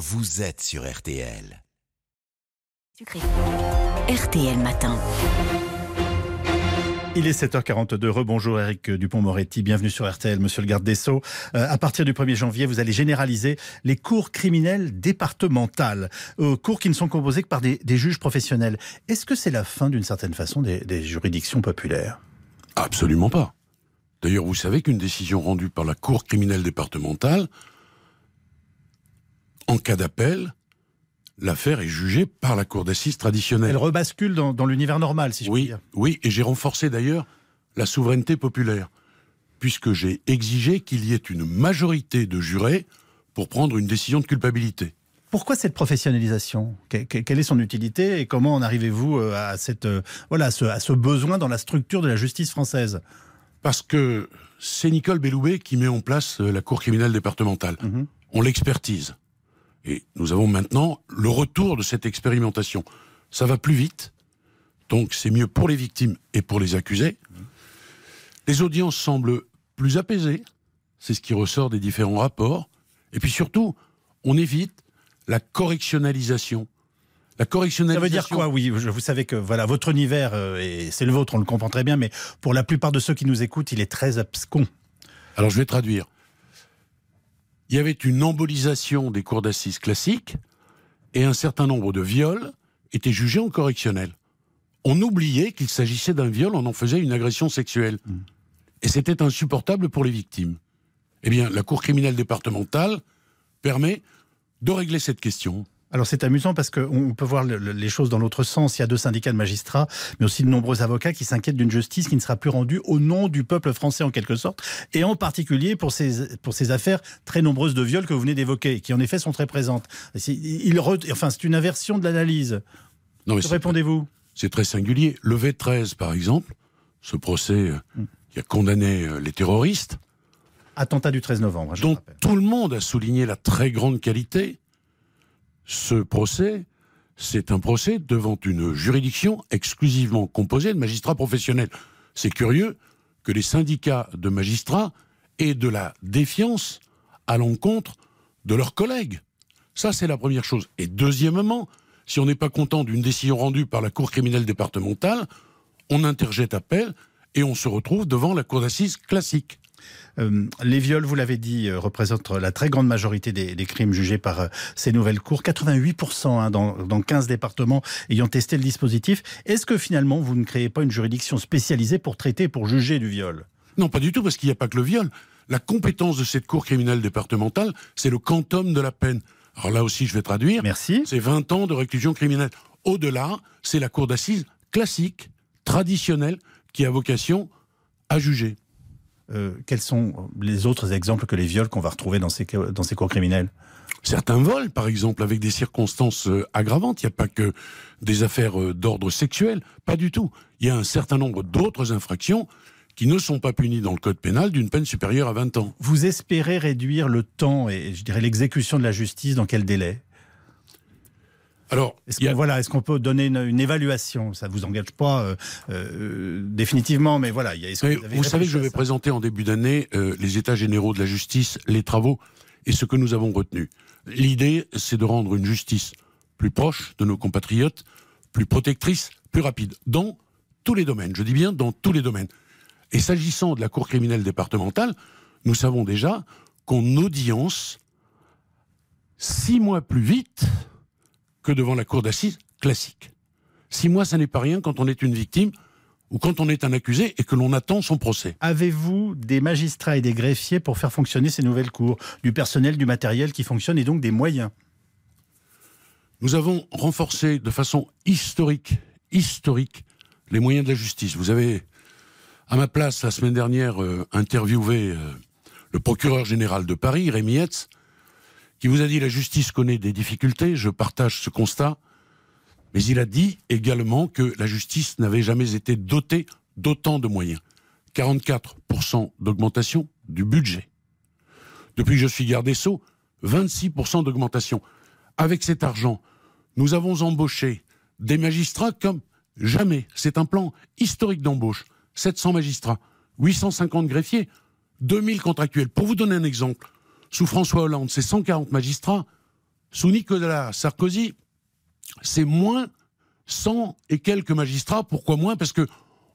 vous êtes sur RTL. RTL Matin. Il est 7h42. Rebonjour Eric Dupont-Moretti. Bienvenue sur RTL, monsieur le garde des Sceaux. Euh, à partir du 1er janvier, vous allez généraliser les cours criminelles départementales. Euh, cours qui ne sont composés que par des, juges professionnels. Est-ce que c'est la fin, d'une certaine façon, des, des juridictions populaires? Absolument pas. D'ailleurs, vous savez qu'une décision rendue par la Cour criminelle départementale, en cas d'appel, l'affaire est jugée par la cour d'assises traditionnelle. Elle rebascule dans, l'univers normal, si je oui, puis dire. Oui, et j'ai renforcé d'ailleurs la souveraineté populaire, puisque j'ai exigé qu'il y ait une majorité de jurés pour prendre une décision de culpabilité. Pourquoi cette professionnalisation? Quelle est son utilité et comment en arrivez-vous euh, à, cette, euh, voilà, à ce, besoin dans la structure de la justice française? Parce que c'est Nicole Belloubet qui met en place euh, la Cour criminelle départementale. Mhm. On l'expertise. Et nous avons maintenant le retour de cette expérimentation. Ça va plus vite, donc c'est mieux pour les victimes et pour les accusés. Les audiences semblent plus apaisées, c'est ce qui ressort des différents rapports. Et puis surtout, on évite la correctionnalisation. La correctionnalisation. Ça veut dire quoi? Oui, vous savez que voilà votre univers euh, et c'est le vôtre, on le comprend très bien, mais pour la plupart de ceux qui nous écoutent, il est très abscon. Alors je vais traduire il y avait une embolisation des cours d'assises classiques et un certain nombre de viols étaient jugés en correctionnel. On oubliait qu'il s'agissait d'un viol, on en faisait une agression sexuelle. Mm. Et c'était insupportable pour les victimes. Eh bien, la Cour criminelle départementale permet de régler cette question. Alors c'est amusant parce qu'on peut voir les choses dans l'autre sens. Il y a deux syndicats de magistrats, mais aussi de nombreux avocats qui s'inquiètent d'une justice qui ne sera plus rendue au nom du peuple français en quelque sorte, et en particulier pour ces, pour ces affaires très nombreuses de viols que vous venez d'évoquer, qui en effet sont très présentes. Il enfin, c'est une inversion de l'analyse. Que répondez-vous? C'est très singulier. Le V13, par exemple, ce procès euh, hmm. qui a condamné euh, les terroristes. Attentat du 13 novembre. dont tout le monde a souligné la très grande qualité ce procès, c'est un procès devant une juridiction exclusivement composée de magistrats professionnels. C'est curieux que les syndicats de magistrats aient de la défiance à l'encontre de leurs collègues. Ça, c'est la première chose. Et deuxièmement, si on n'est pas content d'une décision rendue par la Cour criminelle départementale, on interjette appel et on se retrouve devant la Cour d'assises classique. Euh, les viols, vous l'avez dit, euh, représentent la très grande majorité des, crimes jugés par euh, ces nouvelles cours. 88% hein, dans, 15 départements ayant testé le dispositif. Est-ce que finalement, vous ne créez pas une juridiction spécialisée pour traiter, pour juger du viol? Non, pas du tout, parce qu'il n'y a pas que le viol. La compétence de cette cour criminelle départementale, c'est le quantum de la peine. Alors là aussi, je vais traduire. Merci. C'est 20 ans de réclusion criminelle. Au-delà, c'est la cour d'assises classique, traditionnelle, qui a vocation à juger. Euh, quels sont les autres exemples que les viols qu'on va retrouver dans ces, dans ces cours criminels? Certains vols, par exemple, avec des circonstances euh, aggravantes. Il n'y a pas que des affaires euh, d'ordre sexuel, pas du tout. Il y a un certain nombre d'autres infractions qui ne sont pas punies dans le code pénal d'une peine supérieure à 20 ans. Vous espérez réduire le temps et, je dirais, l'exécution de la justice dans quel délai? Alors, est-ce qu'on voilà, est qu'on peut donner une, évaluation? Ça ne vous engage pas euh, euh, définitivement, mais voilà. Y a, vous, vous savez que je vais présenter en début d'année euh, les états généraux de la justice, les travaux et ce que nous avons retenu. L'idée, c'est de rendre une justice plus proche de nos compatriotes, plus protectrice, plus rapide, dans tous les domaines. Je dis bien dans tous les domaines. Et s'agissant de la Cour criminelle départementale, nous savons déjà qu'on audience six mois plus vite que devant la cour d'assises classique. Six mois, ça n'est pas rien quand on est une victime ou quand on est un accusé et que l'on attend son procès. Avez-vous des magistrats et des greffiers pour faire fonctionner ces nouvelles cours Du personnel, du matériel qui fonctionne et donc des moyens? Nous avons renforcé de façon historique, historique, les moyens de la justice. Vous avez, à ma place, la semaine dernière, euh, interviewé euh, le procureur général de Paris, Rémi Hetz, qui vous a dit la justice connaît des difficultés, je partage ce constat, mais il a dit également que la justice n'avait jamais été dotée d'autant de moyens. 44% d'augmentation du budget. Depuis que je suis garde des Sceaux, 26% d'augmentation. Avec cet argent, nous avons embauché des magistrats comme jamais. C'est un plan historique d'embauche. 700 magistrats, 850 greffiers, 2000 contractuels. Pour vous donner un exemple, sous François Hollande, c'est 140 magistrats, Sous Nicolas Sarkozy, c'est moins 100 et quelques magistrats. Pourquoi moins Parce que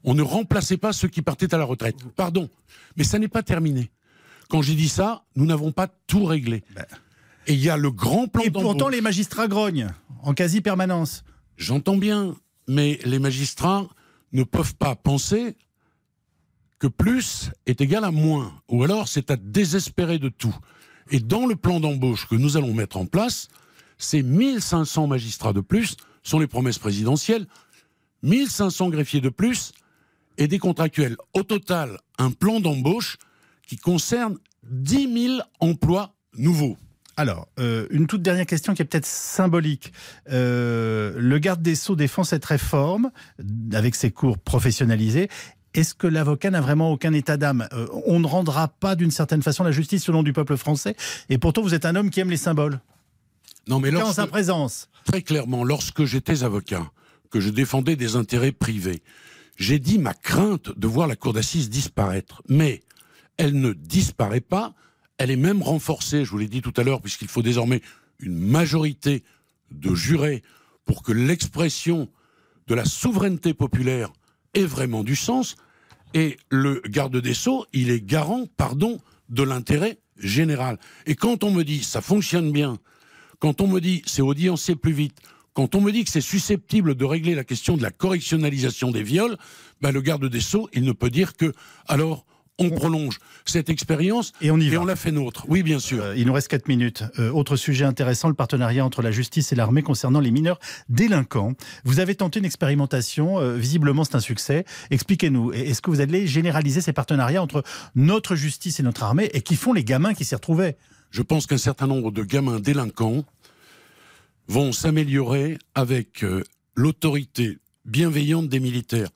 on ne remplaçait pas ceux qui partaient à la retraite. Pardon, mais ça n'est pas terminé. Quand j'ai dit ça, nous n'avons pas tout réglé. Ben. Et il y a le grand plan Et pourtant, les magistrats grognent en quasi permanence. J'entends bien, mais les magistrats ne peuvent pas penser que plus est égal à moins, ou alors c'est à désespérer de tout. Et dans le plan d'embauche que nous allons mettre en place, ces 1500 magistrats de plus sont les promesses présidentielles, 1500 greffiers de plus et des contractuels. Au total, un plan d'embauche qui concerne 10 000 emplois nouveaux. Alors, euh, une toute dernière question qui est peut-être symbolique. Euh, le garde des Sceaux défend cette réforme avec ses cours professionnalisés. Est-ce que l'avocat n'a vraiment aucun état d'âme? Euh, On ne rendra pas d'une certaine façon la justice nom du peuple français. Et pourtant, vous êtes un homme qui aime les symboles. Non, mais lorsque, en sa présence. Très clairement, lorsque j'étais avocat, que je défendais des intérêts privés, j'ai dit ma crainte de voir la cour d'assises disparaître. Mais elle ne disparaît pas elle est même renforcée, je vous l'ai dit tout à l'heure, puisqu'il faut désormais une majorité de jurés pour que l'expression de la souveraineté populaire ait vraiment du sens. Et le garde des Sceaux, il est garant, pardon, de l'intérêt général. Et quand on me dit ça fonctionne bien, quand on me dit c'est audiencier plus vite, quand on me dit que c'est susceptible de régler la question de la correctionnalisation des viols, ben le garde des Sceaux, il ne peut dire que alors on prolonge cette expérience et on, y on la fait nôtre. Oui, bien sûr. Euh, il nous reste 4 minutes. Euh, autre sujet intéressant, le partenariat entre la justice et l'armée concernant les mineurs délinquants. Vous avez tenté une expérimentation, euh, visiblement c'est un succès. Expliquez-nous, est-ce que vous allez généraliser ces partenariats entre notre justice et notre armée et qui font les gamins qui s'y retrouvaient? Je pense qu'un certain nombre de gamins délinquants vont s'améliorer avec l'autorité bienveillante des militaires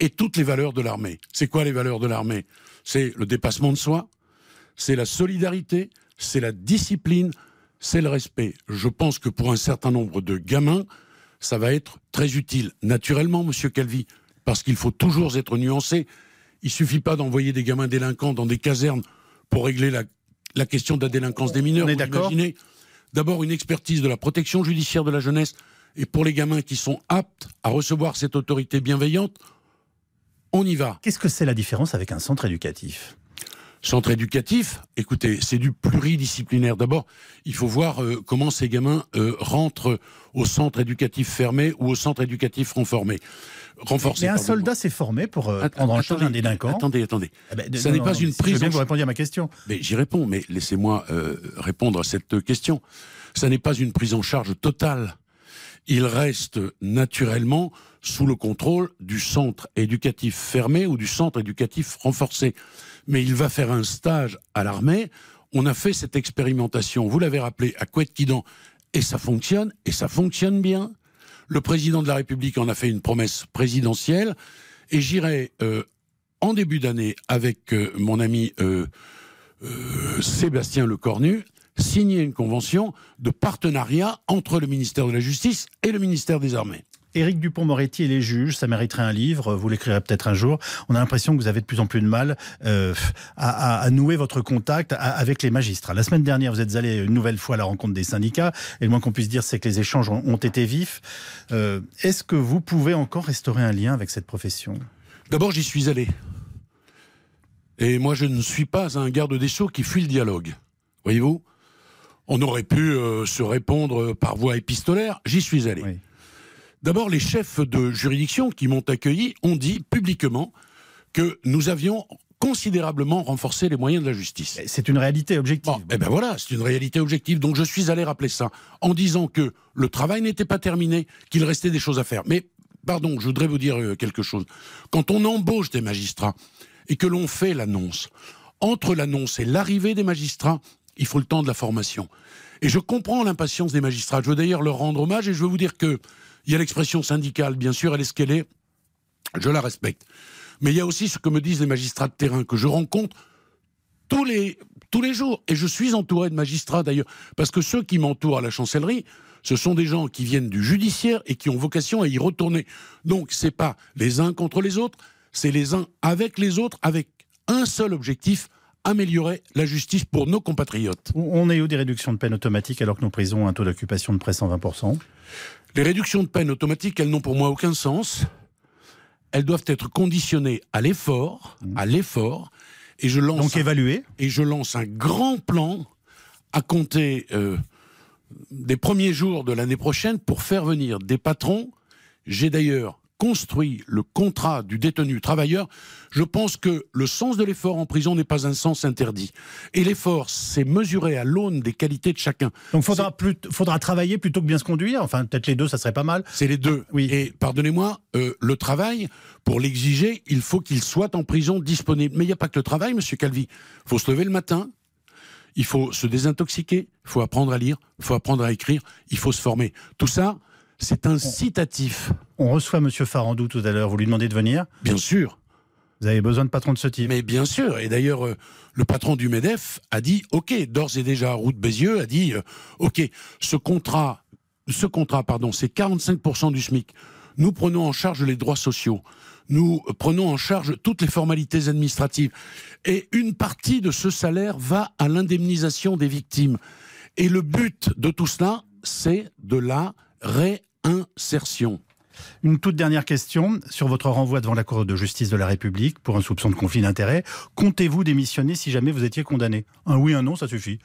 et toutes les valeurs de l'armée. C'est quoi les valeurs de l'armée? C'est le dépassement de soi, c'est la solidarité, c'est la discipline, c'est le respect. Je pense que pour un certain nombre de gamins, ça va être très utile. Naturellement, monsieur Calvi, parce qu'il faut toujours être nuancé. Il suffit pas d'envoyer des gamins délinquants dans des casernes pour régler la, question de la délinquance des mineurs. On est d'accord. D'abord, une expertise de la protection judiciaire de la jeunesse. Et pour les gamins qui sont aptes à recevoir cette autorité bienveillante, on y va. Qu'est-ce que c'est la différence avec un centre éducatif? Centre éducatif, écoutez, c'est du pluridisciplinaire. D'abord, il faut voir euh, comment ces gamins euh, rentrent au centre éducatif fermé ou au centre éducatif renformé. Renforcé, Mais un soldat s'est formé pour euh, prendre en charge un délinquant. Attendez, attendez. Eh ben, Ça n'est pas une prise. Je bien que vous répondiez à ma question. Mais j'y réponds. Mais laissez-moi répondre à cette question. Ça n'est pas une prise en charge totale. Il reste naturellement sous le contrôle du centre éducatif fermé ou du centre éducatif renforcé. Mais il va faire un stage à l'armée. On a fait cette expérimentation, vous l'avez rappelé, à Couette-Quidan, et ça fonctionne, et ça fonctionne bien. Le président de la République en a fait une promesse présidentielle, et j'irai euh, en début d'année avec euh, mon ami euh, Sébastien Lecornu signer une convention de partenariat entre le ministère de la Justice et le ministère des Armées. Éric Dupont-Moretti et les juges, ça mériterait un livre, vous l'écrirez peut-être un jour. On a l'impression que vous avez de plus en plus de mal euh, à, nouer votre contact avec les magistrats. La semaine dernière, vous êtes allé une nouvelle fois à la rencontre des syndicats, et le moins qu'on puisse dire, c'est que les échanges ont, été vifs. Euh, est-ce que vous pouvez encore restaurer un lien avec cette profession? D'abord, j'y suis allé. Et moi, je ne suis pas un garde des Sceaux qui fuit le dialogue. Voyez-vous? On aurait pu euh, se répondre par voie épistolaire. J'y suis allé. Oui. D'abord, les chefs de juridiction qui m'ont accueilli ont dit publiquement que nous avions considérablement renforcé les moyens de la justice. C'est une réalité objective. eh ben voilà, c'est une réalité objective. Donc je suis allé rappeler ça en disant que le travail n'était pas terminé, qu'il restait des choses à faire. Mais pardon, je voudrais vous dire euh, quelque chose. Quand on embauche des magistrats et que l'on fait l'annonce, entre l'annonce et l'arrivée des magistrats, il faut le temps de la formation. Et je comprends l'impatience des magistrats. Je veux d'ailleurs leur rendre hommage et je veux vous dire que il y a l'expression syndicale, bien sûr, elle est ce qu'elle est. Je la respecte. Mais il y a aussi ce que me disent les magistrats de terrain que je rencontre tous les, tous les jours. Et je suis entouré de magistrats d'ailleurs. Parce que ceux qui m'entourent à la chancellerie, ce sont des gens qui viennent du judiciaire et qui ont vocation à y retourner. Donc c'est pas les uns contre les autres, c'est les uns avec les autres, avec un seul objectif, améliorer la justice pour nos compatriotes. On est où des réductions de peine automatiques alors que nos prisons ont un taux d'occupation de près 120% Les réductions de peine automatiques, elles n'ont pour moi aucun sens. Elles doivent être conditionnées à l'effort, mmh. à l'effort. Et je lance Donc évaluer Et je lance un grand plan à compter euh, des premiers jours de l'année prochaine pour faire venir des patrons. J'ai d'ailleurs construit le contrat du détenu travailleur, je pense que le sens de l'effort en prison n'est pas un sens interdit. Et l'effort, c'est mesuré à l'aune des qualités de chacun. Donc faudra, plus, faudra travailler plutôt que bien se conduire Enfin, peut-être les deux, ça serait pas mal. C'est les deux. Oui. Et pardonnez-moi, euh, le travail, pour l'exiger, il faut qu'il soit en prison disponible. Mais il n'y a pas que le travail, monsieur Calvi. Il faut se lever le matin, il faut se désintoxiquer, il faut apprendre à lire, il faut apprendre à écrire, il faut se former. Tout ça, c'est incitatif. On reçoit M. Farandou tout à l'heure. Vous lui demandez de venir Bien sûr. Vous avez besoin de patron de ce type Mais bien sûr. Et d'ailleurs, euh, le patron du MEDEF a dit OK, d'ores et déjà, Route Bézieux a dit euh, OK, ce contrat, ce contrat, pardon, c'est 45% du SMIC. Nous prenons en charge les droits sociaux. Nous prenons en charge toutes les formalités administratives. Et une partie de ce salaire va à l'indemnisation des victimes. Et le but de tout cela, c'est de la ré insertion. Une toute dernière question sur votre renvoi devant la Cour de justice de la République pour un soupçon de conflit d'intérêts. Comptez-vous démissionner si jamais vous étiez condamné? Un oui, un non, ça suffit.